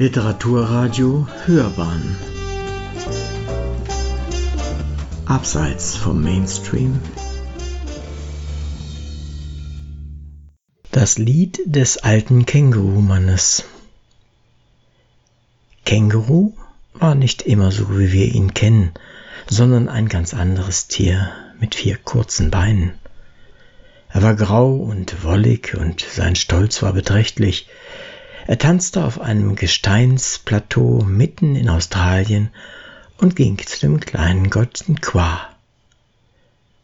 Literaturradio Hörbahn. Abseits vom Mainstream. Das Lied des alten Kängurumannes. Känguru war nicht immer so, wie wir ihn kennen, sondern ein ganz anderes Tier mit vier kurzen Beinen. Er war grau und wollig und sein Stolz war beträchtlich, er tanzte auf einem Gesteinsplateau mitten in Australien und ging zu dem kleinen Gott Nkwa.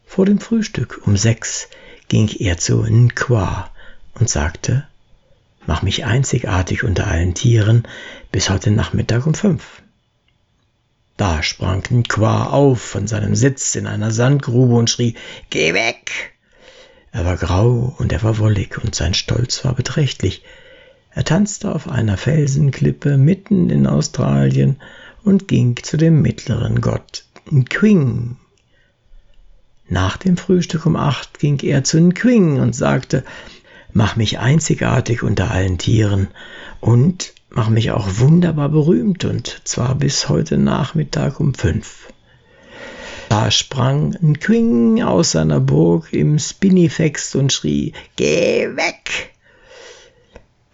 Vor dem Frühstück um sechs ging er zu Nkwa und sagte, Mach mich einzigartig unter allen Tieren bis heute Nachmittag um fünf. Da sprang Nkwa auf von seinem Sitz in einer Sandgrube und schrie, Geh weg! Er war grau und er war wollig und sein Stolz war beträchtlich. Er tanzte auf einer Felsenklippe mitten in Australien und ging zu dem mittleren Gott Nquing. Nach dem Frühstück um acht ging er zu Nquing und sagte, mach mich einzigartig unter allen Tieren und mach mich auch wunderbar berühmt und zwar bis heute Nachmittag um fünf. Da sprang Nquing aus seiner Burg im Spinifex und schrie, Geh weg!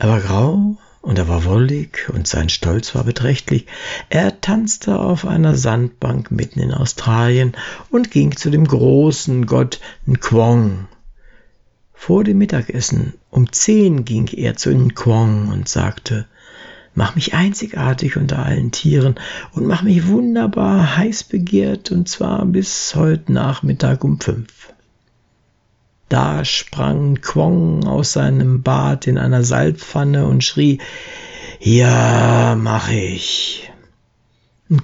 Er war grau und er war wollig und sein Stolz war beträchtlich. Er tanzte auf einer Sandbank mitten in Australien und ging zu dem großen Gott Nkwong. Vor dem Mittagessen um zehn ging er zu Nkwong und sagte, Mach mich einzigartig unter allen Tieren und mach mich wunderbar heiß begehrt und zwar bis heute Nachmittag um fünf. Da sprang Quong aus seinem Bad in einer Salzpfanne und schrie, ja, mach ich.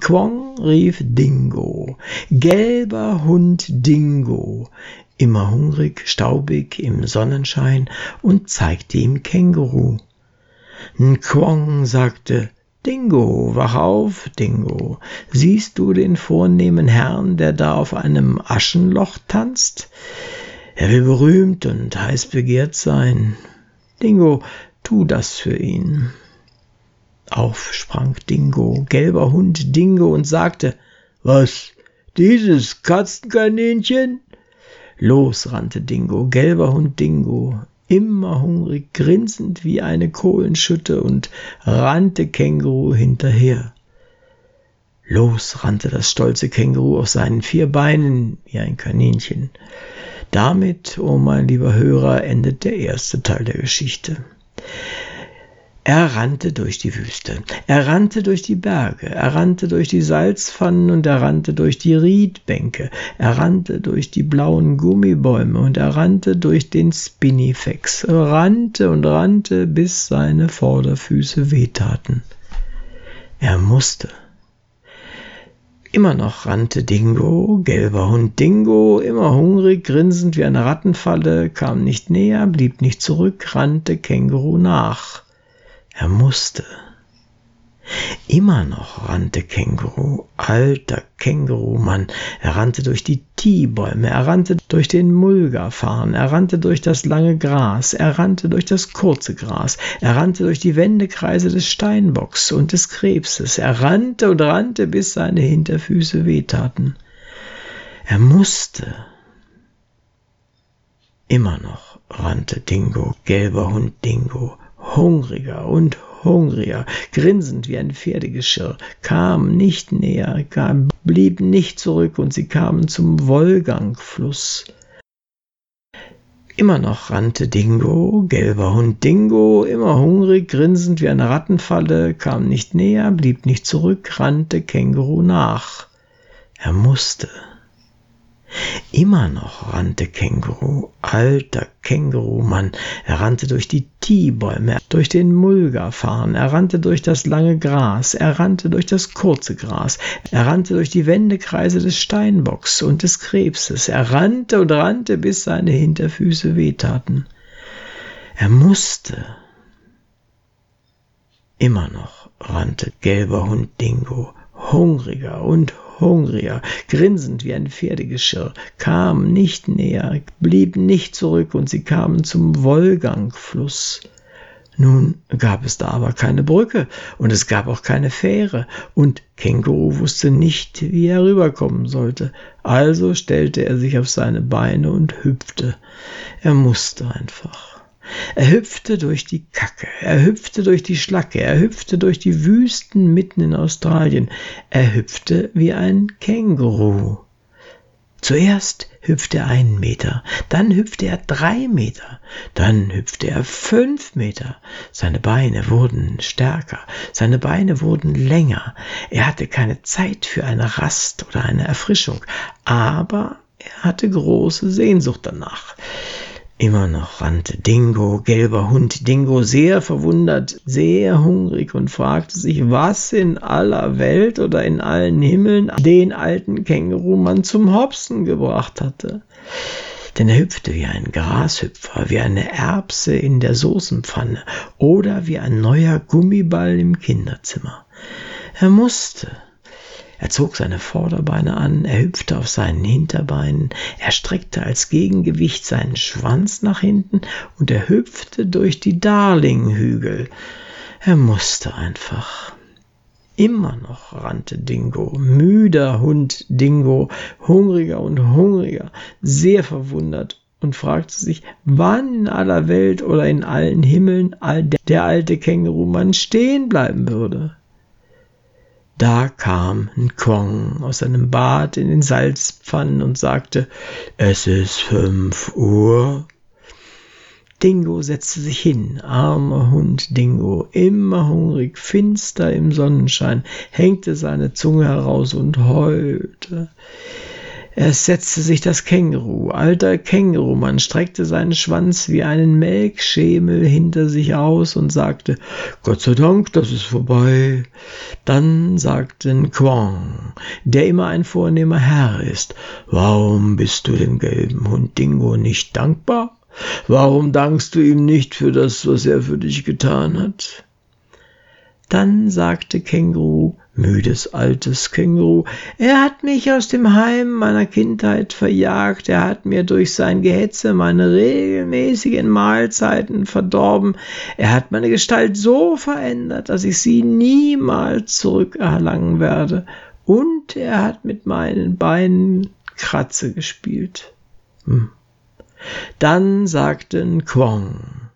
Quong rief Dingo, gelber Hund Dingo, immer hungrig, staubig im Sonnenschein und zeigte ihm Känguru. Quong sagte, Dingo, wach auf, Dingo. Siehst du den vornehmen Herrn, der da auf einem Aschenloch tanzt? Er will berühmt und heiß begehrt sein. Dingo, tu das für ihn. Auf sprang Dingo, gelber Hund Dingo, und sagte, was, dieses Katzenkaninchen? Los rannte Dingo, gelber Hund Dingo, immer hungrig, grinsend wie eine Kohlenschütte und rannte Känguru hinterher. Los rannte das stolze Känguru auf seinen vier Beinen wie ein Kaninchen. Damit, oh mein lieber Hörer, endet der erste Teil der Geschichte. Er rannte durch die Wüste, er rannte durch die Berge, er rannte durch die Salzpfannen und er rannte durch die Riedbänke, er rannte durch die blauen Gummibäume und er rannte durch den Spinifex, er rannte und rannte, bis seine Vorderfüße wehtaten. Er musste, Immer noch rannte Dingo, gelber Hund Dingo, immer hungrig, grinsend wie eine Rattenfalle, kam nicht näher, blieb nicht zurück, rannte Känguru nach. Er musste. Immer noch rannte Känguru, alter Kängurumann. Er rannte durch die Tiebäume, er rannte durch den Mulgafarn, er rannte durch das lange Gras, er rannte durch das kurze Gras, er rannte durch die Wendekreise des Steinbocks und des Krebses, er rannte und rannte, bis seine Hinterfüße wehtaten. Er musste. Immer noch rannte Dingo, gelber Hund Dingo, hungriger und hungriger, grinsend wie ein Pferdegeschirr, kam nicht näher, kam, blieb nicht zurück, und sie kamen zum Wolgangfluss. Immer noch rannte Dingo, gelber Hund Dingo, immer hungrig, grinsend wie eine Rattenfalle, kam nicht näher, blieb nicht zurück, rannte Känguru nach. Er musste. Immer noch rannte Känguru, alter Kängurumann. Er rannte durch die Tiebäume, durch den Mulgafarn, er rannte durch das lange Gras, er rannte durch das kurze Gras, er rannte durch die Wendekreise des Steinbocks und des Krebses, er rannte und rannte, bis seine Hinterfüße wehtaten. Er musste. Immer noch rannte gelber Hund Dingo, hungriger und hungriger, grinsend wie ein Pferdegeschirr, kam nicht näher, blieb nicht zurück, und sie kamen zum Wolgangfluss. Nun gab es da aber keine Brücke und es gab auch keine Fähre und Känguru wusste nicht, wie er rüberkommen sollte. Also stellte er sich auf seine Beine und hüpfte. Er musste einfach. Er hüpfte durch die Kacke, er hüpfte durch die Schlacke, er hüpfte durch die Wüsten mitten in Australien, er hüpfte wie ein Känguru. Zuerst hüpfte er einen Meter, dann hüpfte er drei Meter, dann hüpfte er fünf Meter. Seine Beine wurden stärker, seine Beine wurden länger. Er hatte keine Zeit für eine Rast oder eine Erfrischung, aber er hatte große Sehnsucht danach. Immer noch rannte Dingo, gelber Hund Dingo, sehr verwundert, sehr hungrig und fragte sich, was in aller Welt oder in allen Himmeln den alten Kängurumann zum Hopsen gebracht hatte. Denn er hüpfte wie ein Grashüpfer, wie eine Erbse in der Soßenpfanne oder wie ein neuer Gummiball im Kinderzimmer. Er musste, er zog seine Vorderbeine an, er hüpfte auf seinen Hinterbeinen, er streckte als Gegengewicht seinen Schwanz nach hinten und er hüpfte durch die Darlinghügel. Er musste einfach. Immer noch rannte Dingo, müder Hund Dingo, hungriger und hungriger, sehr verwundert und fragte sich, wann in aller Welt oder in allen Himmeln der alte Kängurumann stehen bleiben würde. Da kam ein Kwong aus seinem Bad in den Salzpfannen und sagte, es ist fünf Uhr. Dingo setzte sich hin, armer Hund Dingo, immer hungrig, finster im Sonnenschein, hängte seine Zunge heraus und heulte. Es setzte sich das Känguru, alter Kängurumann, streckte seinen Schwanz wie einen Melkschemel hinter sich aus und sagte, Gott sei Dank, das ist vorbei. Dann sagten Quang, der immer ein vornehmer Herr ist, warum bist du dem gelben Hund Dingo nicht dankbar? Warum dankst du ihm nicht für das, was er für dich getan hat? Dann sagte Känguru, müdes altes Känguru, er hat mich aus dem Heim meiner Kindheit verjagt, er hat mir durch sein Gehetze meine regelmäßigen Mahlzeiten verdorben, er hat meine Gestalt so verändert, dass ich sie niemals zurückerlangen werde, und er hat mit meinen Beinen Kratze gespielt. Hm. Dann sagten Quong,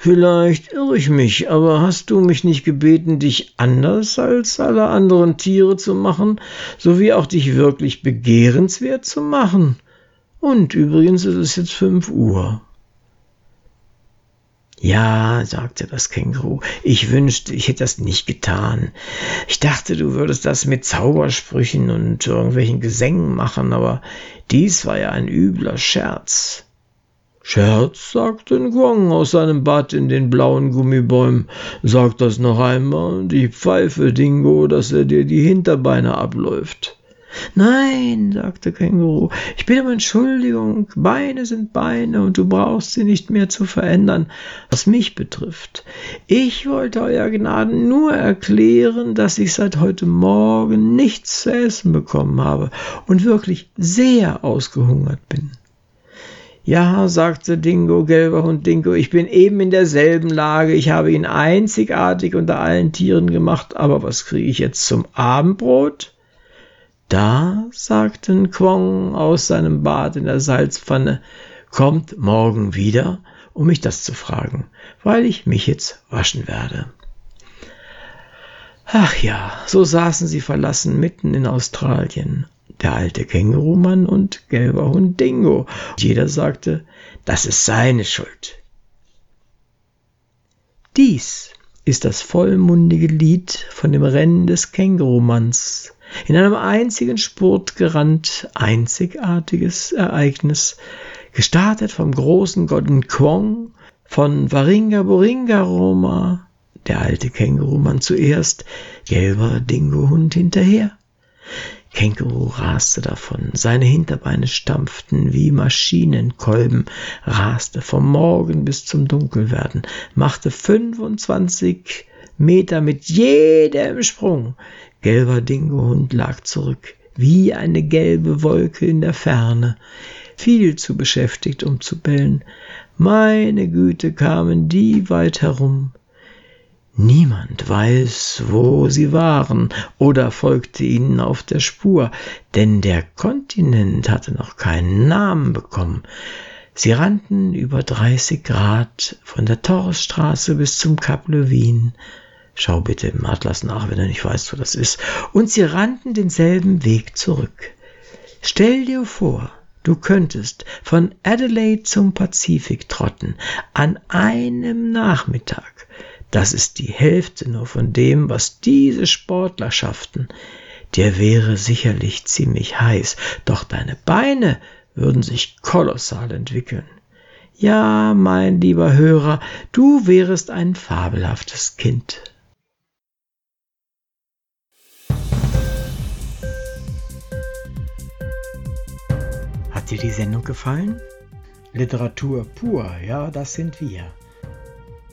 Vielleicht irre ich mich, aber hast du mich nicht gebeten, dich anders als alle anderen Tiere zu machen, sowie auch dich wirklich begehrenswert zu machen? Und übrigens ist es jetzt fünf Uhr. Ja, sagte das Känguru, ich wünschte, ich hätte das nicht getan. Ich dachte, du würdest das mit Zaubersprüchen und irgendwelchen Gesängen machen, aber dies war ja ein übler Scherz. Scherz, sagte Nguang aus seinem Bad in den blauen Gummibäumen. Sag das noch einmal, die Pfeife, Dingo, dass er dir die Hinterbeine abläuft. Nein, sagte Känguru, ich bitte um Entschuldigung, Beine sind Beine und du brauchst sie nicht mehr zu verändern, was mich betrifft. Ich wollte Euer Gnaden nur erklären, dass ich seit heute Morgen nichts zu essen bekommen habe und wirklich sehr ausgehungert bin. Ja, sagte Dingo, gelber Hund Dingo, ich bin eben in derselben Lage. Ich habe ihn einzigartig unter allen Tieren gemacht, aber was kriege ich jetzt zum Abendbrot? Da, sagten Quong aus seinem Bad in der Salzpfanne, kommt morgen wieder, um mich das zu fragen, weil ich mich jetzt waschen werde. Ach ja, so saßen sie verlassen mitten in Australien der alte Kängurumann und gelber Hund Dingo. Jeder sagte, das ist seine Schuld. Dies ist das vollmundige Lied von dem Rennen des Kängurumanns. In einem einzigen Spurt gerannt, einzigartiges Ereignis, gestartet vom großen Godden Kwong, von Waringa Boringa Roma, der alte Kängurumann zuerst, gelber Dingo-Hund hinterher. Känguru raste davon, seine Hinterbeine stampften wie Maschinenkolben, raste vom Morgen bis zum Dunkelwerden, machte 25 Meter mit jedem Sprung. Gelber Dingohund lag zurück, wie eine gelbe Wolke in der Ferne, viel zu beschäftigt, um zu bellen. Meine Güte kamen die weit herum. Niemand weiß, wo sie waren oder folgte ihnen auf der Spur, denn der Kontinent hatte noch keinen Namen bekommen. Sie rannten über 30 Grad von der Torresstraße bis zum Kap Lewin. Schau bitte im Atlas nach, wenn du nicht weißt, wo das ist. Und sie rannten denselben Weg zurück. Stell dir vor, du könntest von Adelaide zum Pazifik trotten an einem Nachmittag. Das ist die Hälfte nur von dem, was diese Sportler schafften. Dir wäre sicherlich ziemlich heiß, doch deine Beine würden sich kolossal entwickeln. Ja, mein lieber Hörer, du wärest ein fabelhaftes Kind. Hat dir die Sendung gefallen? Literatur pur, ja, das sind wir